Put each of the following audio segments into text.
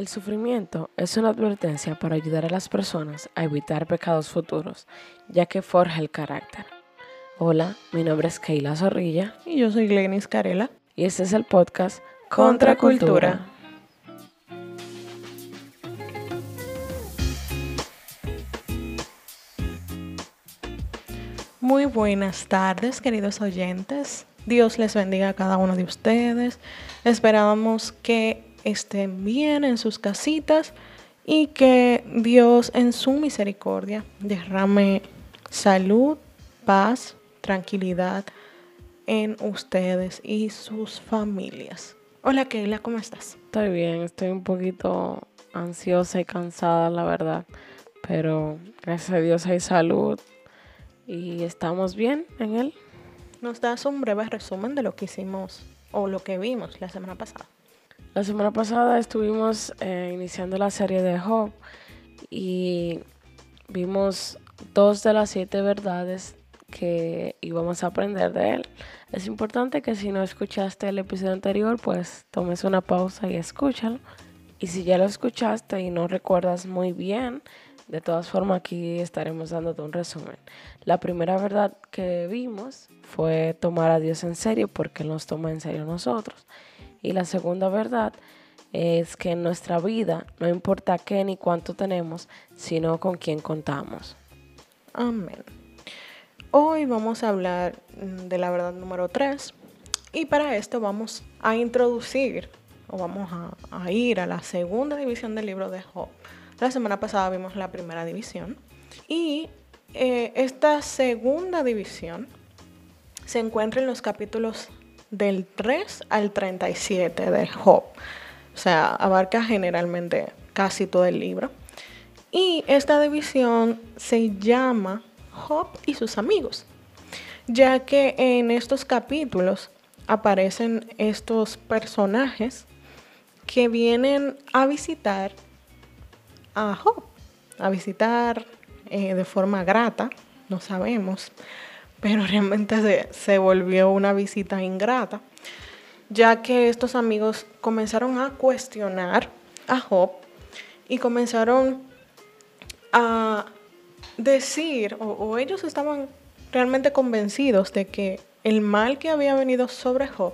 El sufrimiento es una advertencia para ayudar a las personas a evitar pecados futuros, ya que forja el carácter. Hola, mi nombre es Keila Zorrilla Y yo soy Glenis Carela. y este es el podcast Contra Cultura. Muy buenas tardes, queridos oyentes. Dios les bendiga a cada uno de ustedes. Esperamos que estén bien en sus casitas y que Dios en su misericordia derrame salud, paz, tranquilidad en ustedes y sus familias. Hola Keila, ¿cómo estás? Estoy bien, estoy un poquito ansiosa y cansada, la verdad, pero gracias a Dios hay salud y estamos bien en él. ¿Nos das un breve resumen de lo que hicimos o lo que vimos la semana pasada? La semana pasada estuvimos eh, iniciando la serie de Job y vimos dos de las siete verdades que íbamos a aprender de él. Es importante que si no escuchaste el episodio anterior, pues tomes una pausa y escúchalo. Y si ya lo escuchaste y no recuerdas muy bien, de todas formas aquí estaremos dándote un resumen. La primera verdad que vimos fue tomar a Dios en serio porque Él nos toma en serio nosotros. Y la segunda verdad es que en nuestra vida no importa qué ni cuánto tenemos, sino con quién contamos. Amén. Hoy vamos a hablar mm, de la verdad número 3 y para esto vamos a introducir o vamos a, ir a la segunda división del libro de Job. La semana pasada vimos la primera división y eh, esta segunda división se encuentra en los capítulos del 3 al 37 de Job. O sea, abarca generalmente casi todo el libro. Y esta división se llama Job y sus amigos, ya que en estos capítulos aparecen estos personajes que vienen a visitar a Job, a visitar eh, de forma grata, no sabemos, pero realmente se, se volvió una visita ingrata, ya que estos amigos comenzaron a cuestionar a Job y comenzaron a decir, o, o ellos estaban realmente convencidos de que el mal que había venido sobre Job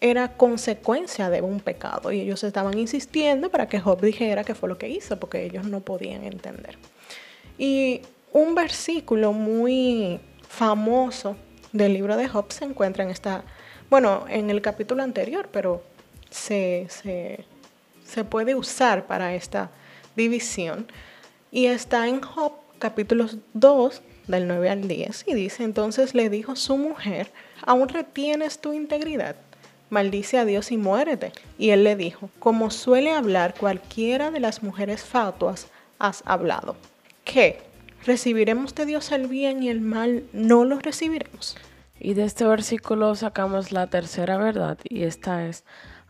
era consecuencia de un pecado y ellos estaban insistiendo para que Job dijera qué fue lo que hizo porque ellos no podían entender. Y un versículo muy famoso del libro de Job se encuentra en esta, bueno, en el capítulo anterior, pero se, se, puede usar para esta división y está en Job capítulos 2 del 9 al 10 y dice, entonces le dijo su mujer, ¿aún retienes tu integridad? Maldice a Dios y muérete. Y él le dijo, como suele hablar cualquiera de las mujeres fatuas, has hablado. ¿Qué? ¿Recibiremos de Dios el bien y el mal no lo recibiremos? Y de este versículo sacamos la tercera verdad y esta es,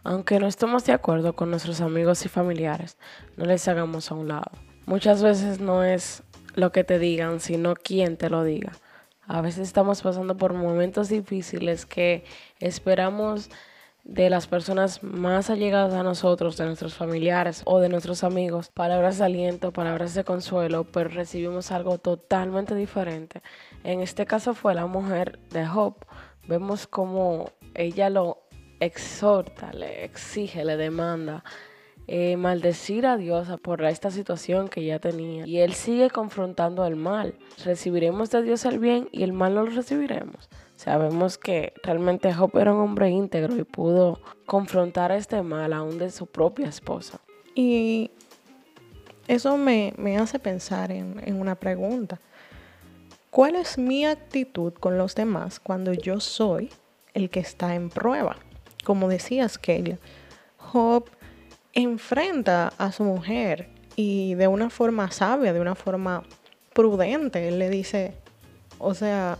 aunque no estemos de acuerdo con nuestros amigos y familiares, no les hagamos a un lado. Muchas veces no es lo que te digan, sino quién te lo diga. A veces estamos pasando por momentos difíciles que esperamos de las personas más allegadas a nosotros, de nuestros familiares o de nuestros amigos, palabras de aliento, palabras de consuelo, pero recibimos algo totalmente diferente. En este caso fue la mujer de Job. Vemos como ella lo exhorta, le exige, le demanda eh, maldecir a Dios por esta situación que ya tenía. Y él sigue confrontando el mal. Recibiremos de Dios el bien y el mal no lo recibiremos. Sabemos que realmente Job era un hombre íntegro y pudo confrontar este mal aún de su propia esposa. Y eso me, me hace pensar en, en una pregunta. ¿Cuál es mi actitud con los demás cuando yo soy el que está en prueba? Como decías, Keila, Job enfrenta a su mujer y de una forma sabia, de una forma prudente, él le dice, o sea,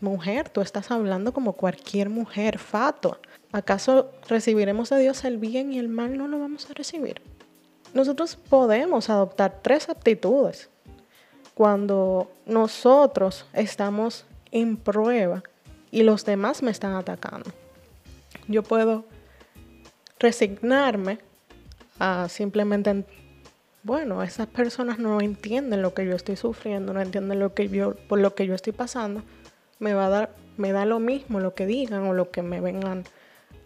mujer, tú estás hablando como cualquier mujer fatua. ¿Acaso recibiremos de Dios el bien y el mal no lo vamos a recibir? Nosotros podemos adoptar tres actitudes cuando nosotros estamos en prueba y los demás me están atacando. Yo puedo resignarme a simplemente, bueno, esas personas no entienden lo que yo estoy sufriendo, no entienden lo que yo, por lo que yo estoy pasando, me va a dar, me da lo mismo lo que digan o lo que me vengan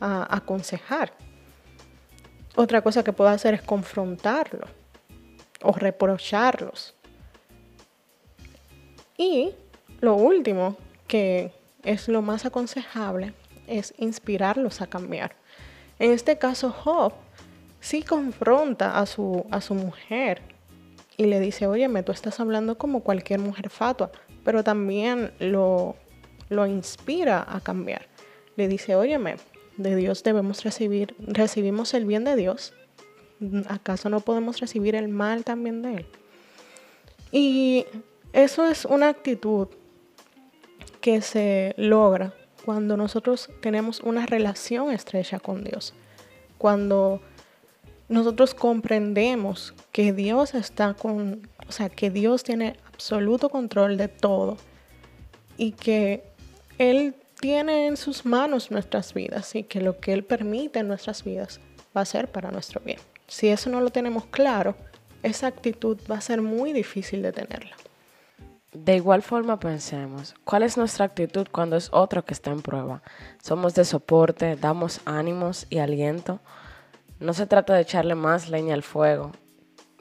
a aconsejar. Otra cosa que puedo hacer es confrontarlo o reprocharlos. Y lo último, que es lo más aconsejable, es inspirarlos a cambiar. En este caso, Job sí confronta a su, a su mujer y le dice, óyeme, tú estás hablando como cualquier mujer fatua, pero también lo, lo inspira a cambiar. Le dice, óyeme, de Dios debemos recibir, recibimos el bien de Dios, ¿acaso no podemos recibir el mal también de Él? Y eso es una actitud que se logra cuando nosotros tenemos una relación estrecha con Dios, cuando nosotros comprendemos que Dios está con, o sea, que Dios tiene absoluto control de todo y que Él tiene en sus manos nuestras vidas y que lo que Él permite en nuestras vidas va a ser para nuestro bien. Si eso no lo tenemos claro, esa actitud va a ser muy difícil de tenerla. De igual forma pensemos, ¿cuál es nuestra actitud cuando es otro que está en prueba? Somos de soporte, damos ánimos y aliento. No se trata de echarle más leña al fuego.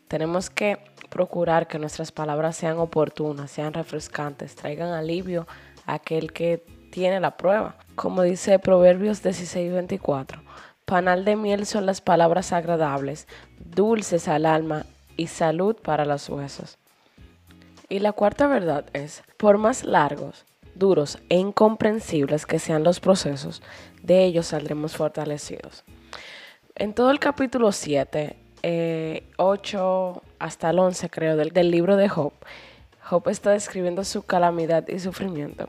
Tenemos que procurar que nuestras palabras sean oportunas, sean refrescantes, traigan alivio aquel que tiene la prueba. Como dice Proverbios 16:24, panal de miel son las palabras agradables, dulces al alma y salud para los huesos. Y la cuarta verdad es, por más largos, duros e incomprensibles que sean los procesos, de ellos saldremos fortalecidos. En todo el capítulo 7, 8 eh, hasta el 11 creo del, del libro de Job, Job está describiendo su calamidad y sufrimiento.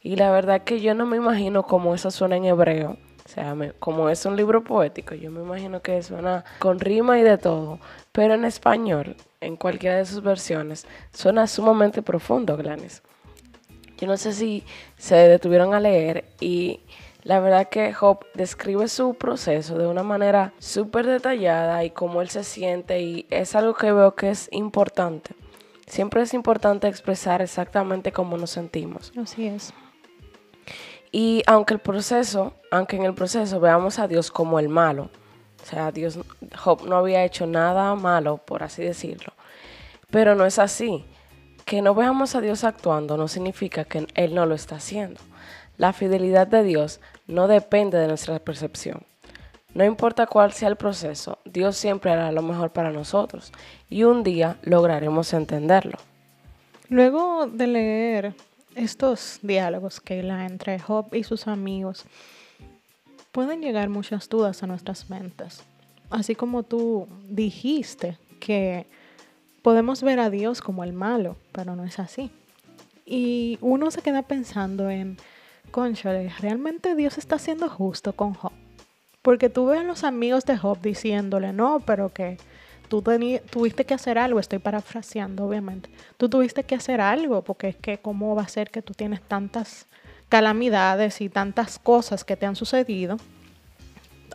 Y la verdad que yo no me imagino cómo eso suena en hebreo. O sea, como es un libro poético, yo me imagino que suena con rima y de todo. Pero en español, en cualquiera de sus versiones, suena sumamente profundo, Glanis. Yo no sé si se detuvieron a leer y la verdad que Job describe su proceso de una manera súper detallada y cómo él se siente y es algo que veo que es importante. Siempre es importante expresar exactamente cómo nos sentimos. Así es. Y aunque el proceso, aunque en el proceso veamos a Dios como el malo, o sea, Dios, Job no había hecho nada malo, por así decirlo, pero no es así. Que no veamos a Dios actuando no significa que Él no lo está haciendo. La fidelidad de Dios no depende de nuestra percepción. No importa cuál sea el proceso, Dios siempre hará lo mejor para nosotros y un día lograremos entenderlo. Luego de leer estos diálogos que la entre Job y sus amigos pueden llegar muchas dudas a nuestras mentes. Así como tú dijiste que podemos ver a Dios como el malo, pero no es así. Y uno se queda pensando en, conchale, ¿realmente Dios está siendo justo con Job? Porque tú ves a los amigos de Job diciéndole, no, pero que tú tuviste que hacer algo, estoy parafraseando obviamente, tú tuviste que hacer algo, porque es que cómo va a ser que tú tienes tantas calamidades y tantas cosas que te han sucedido,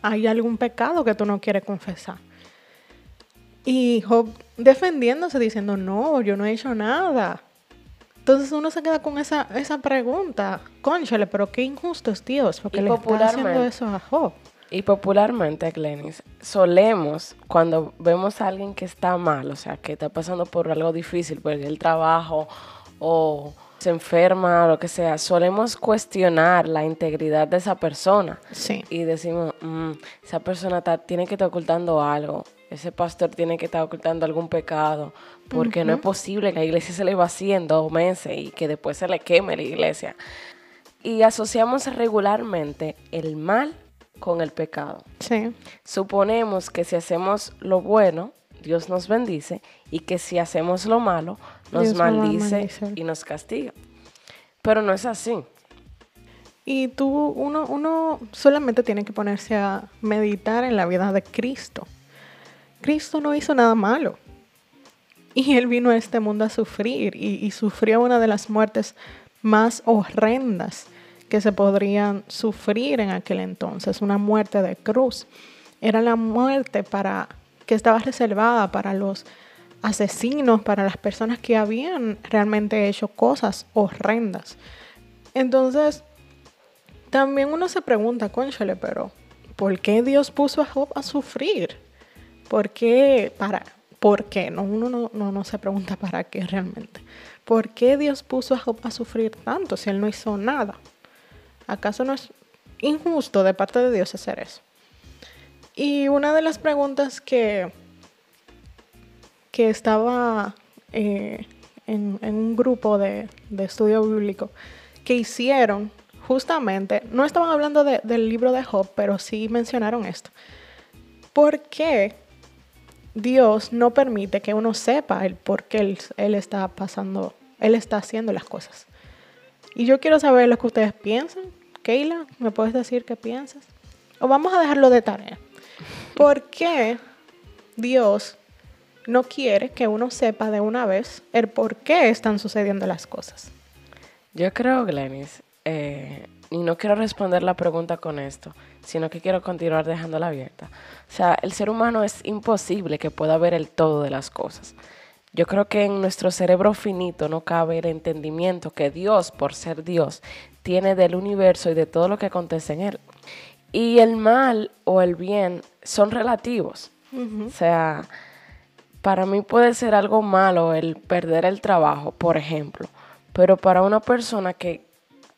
hay algún pecado que tú no quieres confesar. Y Job defendiéndose diciendo, no, yo no he hecho nada. Entonces uno se queda con esa, esa pregunta, conchale, pero qué injusto es Dios, porque le está haciendo eso a Job. Y popularmente, Glenis, solemos, cuando vemos a alguien que está mal, o sea, que está pasando por algo difícil, por el trabajo o se enferma o lo que sea, solemos cuestionar la integridad de esa persona. Sí. Y decimos, mm, esa persona tiene que estar ocultando algo, ese pastor tiene que estar ocultando algún pecado, porque no es posible que la iglesia se le va haciendo meses y que después se le queme la iglesia. Y asociamos regularmente el mal con el pecado. Sí. Suponemos que si hacemos lo bueno, Dios nos bendice y que si hacemos lo malo, nos maldice y nos castiga. Pero no es así. Y tú, uno, uno solamente tiene que ponerse a meditar en la vida de Cristo. Cristo no hizo nada malo. Y Él vino a este mundo a sufrir y, y sufrió una de las muertes más horrendas que se podrían sufrir en aquel entonces, una muerte de cruz. Era la muerte para que estaba reservada para los asesinos, para las personas que habían realmente hecho cosas horrendas. Entonces, también uno se pregunta, conchale, pero ¿por qué Dios puso a Job a sufrir? ¿Por qué? Para, ¿Por qué? No, uno no, no, no se pregunta para qué realmente. ¿Por qué Dios puso a Job a sufrir tanto si él no hizo nada? ¿Acaso no es injusto de parte de Dios hacer eso? Y una de las preguntas que, que estaba eh, en, un grupo de, estudio bíblico que hicieron justamente, no estaban hablando del libro de Job, pero sí mencionaron esto. ¿Por qué Dios no permite que uno sepa el por qué él, él, está pasando, Él está haciendo las cosas? Y yo quiero saber lo que ustedes piensan. Keila, ¿me puedes decir qué piensas? O vamos a dejarlo de tarea. ¿Por qué Dios no quiere que uno sepa de una vez el por qué están sucediendo las cosas? Yo creo, Glenis, eh, y no quiero responder la pregunta con esto, sino que quiero continuar dejándola abierta. O sea, el ser humano es imposible que pueda ver el todo de las cosas. Yo creo que en nuestro cerebro finito no cabe el entendimiento que Dios, por ser Dios, tiene del universo y de todo lo que acontece en él. Y el mal o el bien son relativos. O sea, para mí puede ser algo malo el perder el trabajo, por ejemplo, pero para una persona que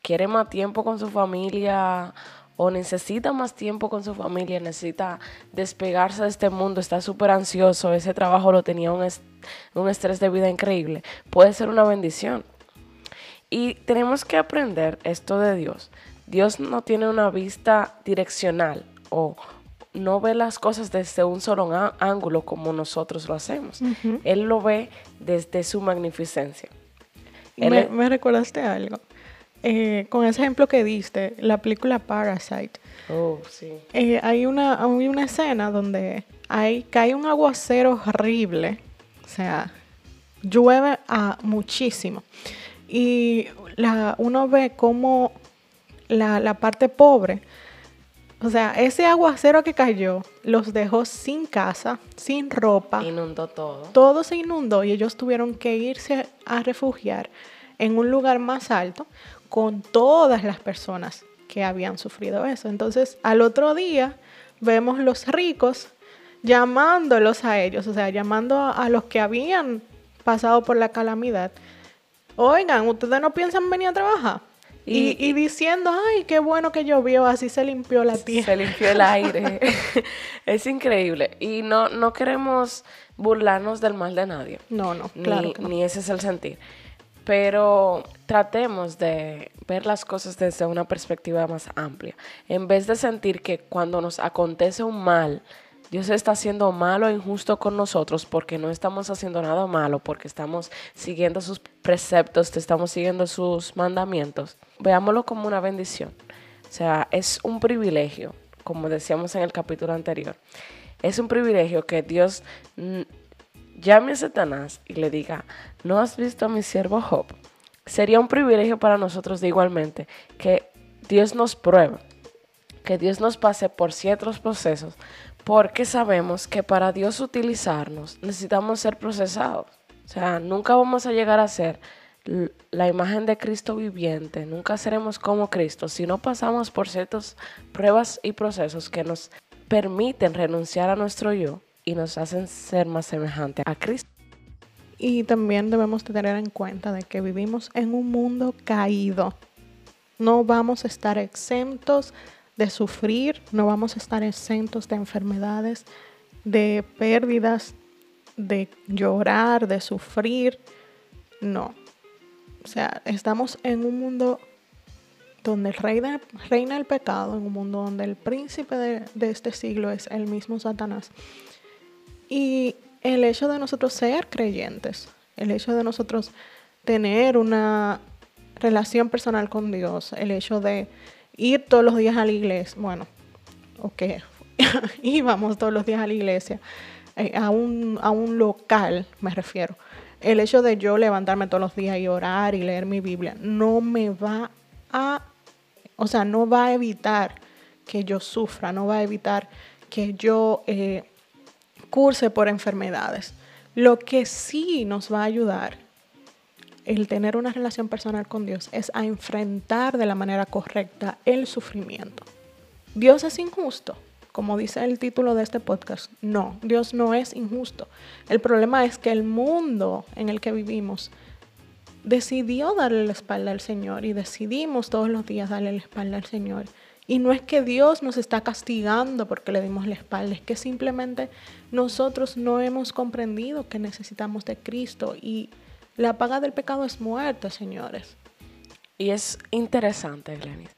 quiere más tiempo con su familia o necesita más tiempo con su familia, necesita despegarse de este mundo, está súper ansioso, ese trabajo lo tenía un, un estrés de vida increíble, puede ser una bendición. Y tenemos que aprender esto de Dios. Dios no tiene una vista direccional o no ve las cosas desde un solo ángulo como nosotros lo hacemos. Él lo ve desde su magnificencia. Me, me, recordaste algo. Eh, con ese ejemplo que diste, la película Parasite. Oh, sí. Eh, hay, una, hay una escena donde hay, cae un aguacero horrible. O sea, llueve a muchísimo. Y la, uno ve cómo la, la parte pobre, o sea, ese aguacero que cayó los dejó sin casa, sin ropa. Inundó todo. Todo se inundó y ellos tuvieron que irse a refugiar en un lugar más alto con todas las personas que habían sufrido eso. Entonces, al otro día vemos los ricos llamándolos a ellos, o sea, llamando a, los que habían pasado por la calamidad. Oigan, ¿ustedes no piensan venir a trabajar? Y, diciendo, ay, qué bueno que llovió, así se limpió la tierra. Se limpió el aire. es increíble. Y no, no queremos burlarnos del mal de nadie. No, no, claro. ni ese es el sentir pero tratemos de ver las cosas desde una perspectiva más amplia. En vez de sentir que cuando nos acontece un mal, Dios está haciendo malo e injusto con nosotros porque no estamos haciendo nada malo, porque estamos siguiendo sus preceptos, estamos siguiendo sus mandamientos. Veámoslo como una bendición. O sea, es un privilegio, como decíamos en el capítulo anterior. Es un privilegio que Dios llame a Satanás y le diga, ¿no has visto a mi siervo Job? Sería un privilegio para nosotros de igualmente que Dios nos pruebe, que Dios nos pase por ciertos procesos, porque sabemos que para Dios utilizarnos necesitamos ser procesados. O sea, nunca vamos a llegar a ser la imagen de Cristo viviente, nunca seremos como Cristo si no pasamos por ciertas pruebas y procesos que nos permiten renunciar a nuestro yo y nos hacen ser más semejantes a Cristo. Y también debemos tener en cuenta de que vivimos en un mundo caído. No vamos a estar exentos de sufrir, no vamos a estar exentos de enfermedades, de pérdidas, de llorar, de sufrir. No. O sea, estamos en un mundo donde reina, reina el pecado, en un mundo donde el príncipe de, de este siglo es el mismo Satanás. Y el hecho de nosotros ser creyentes, el hecho de nosotros tener una relación personal con Dios, el hecho de ir todos los días a la iglesia, bueno, ok, íbamos todos los días a la iglesia, eh, a, un, a un local me refiero. El hecho de yo levantarme todos los días y orar y leer mi Biblia no me va a, o sea, no va a evitar que yo sufra, no va a evitar que yo eh, curse por enfermedades. Lo que sí nos va a ayudar el tener una relación personal con Dios es a enfrentar de la manera correcta el sufrimiento. Dios es injusto, como dice el título de este podcast. No, Dios no es injusto. El problema es que el mundo en el que vivimos decidió darle la espalda al Señor y decidimos todos los días darle la espalda al Señor. Y no es que Dios nos está castigando porque le dimos la espalda, es que simplemente nosotros no hemos comprendido que necesitamos de Cristo y la paga del pecado es muerte, señores. Y es interesante, Glenis.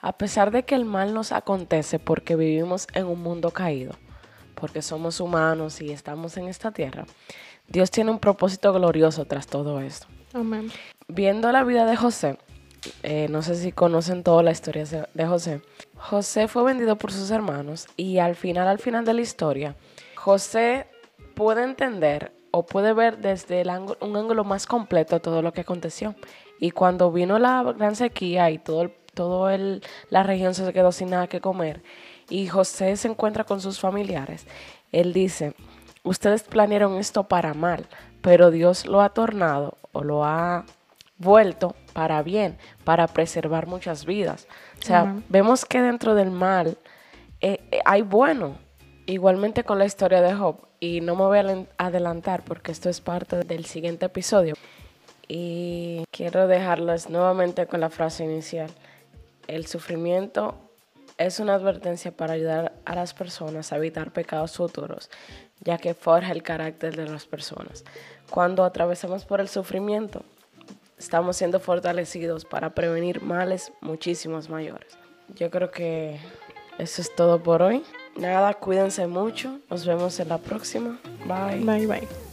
A pesar de que el mal nos acontece porque vivimos en un mundo caído, porque somos humanos y estamos en esta tierra, Dios tiene un propósito glorioso tras todo esto. Amén. Viendo la vida de José, eh, no sé si conocen toda la historia de José. José fue vendido por sus hermanos y al final, al final de la historia, José puede entender o puede ver desde un ángulo más completo todo lo que aconteció. Y cuando vino la gran sequía y todo, todo el, la región se quedó sin nada que comer, y José se encuentra con sus familiares, él dice, ustedes planearon esto para mal, pero Dios lo ha tornado o lo ha vuelto para bien, para preservar muchas vidas. O sea, vemos que dentro del mal eh, eh, hay bueno. Igualmente con la historia de Job, y no me voy a adelantar porque esto es parte del siguiente episodio. Y quiero dejarles nuevamente con la frase inicial. El sufrimiento es una advertencia para ayudar a las personas a evitar pecados futuros, ya que forja el carácter de las personas. Cuando atravesamos por el sufrimiento, estamos siendo fortalecidos para prevenir males muchísimos mayores. Yo creo que eso es todo por hoy. Nada, cuídense mucho. Nos vemos en la próxima. Bye. Bye, bye.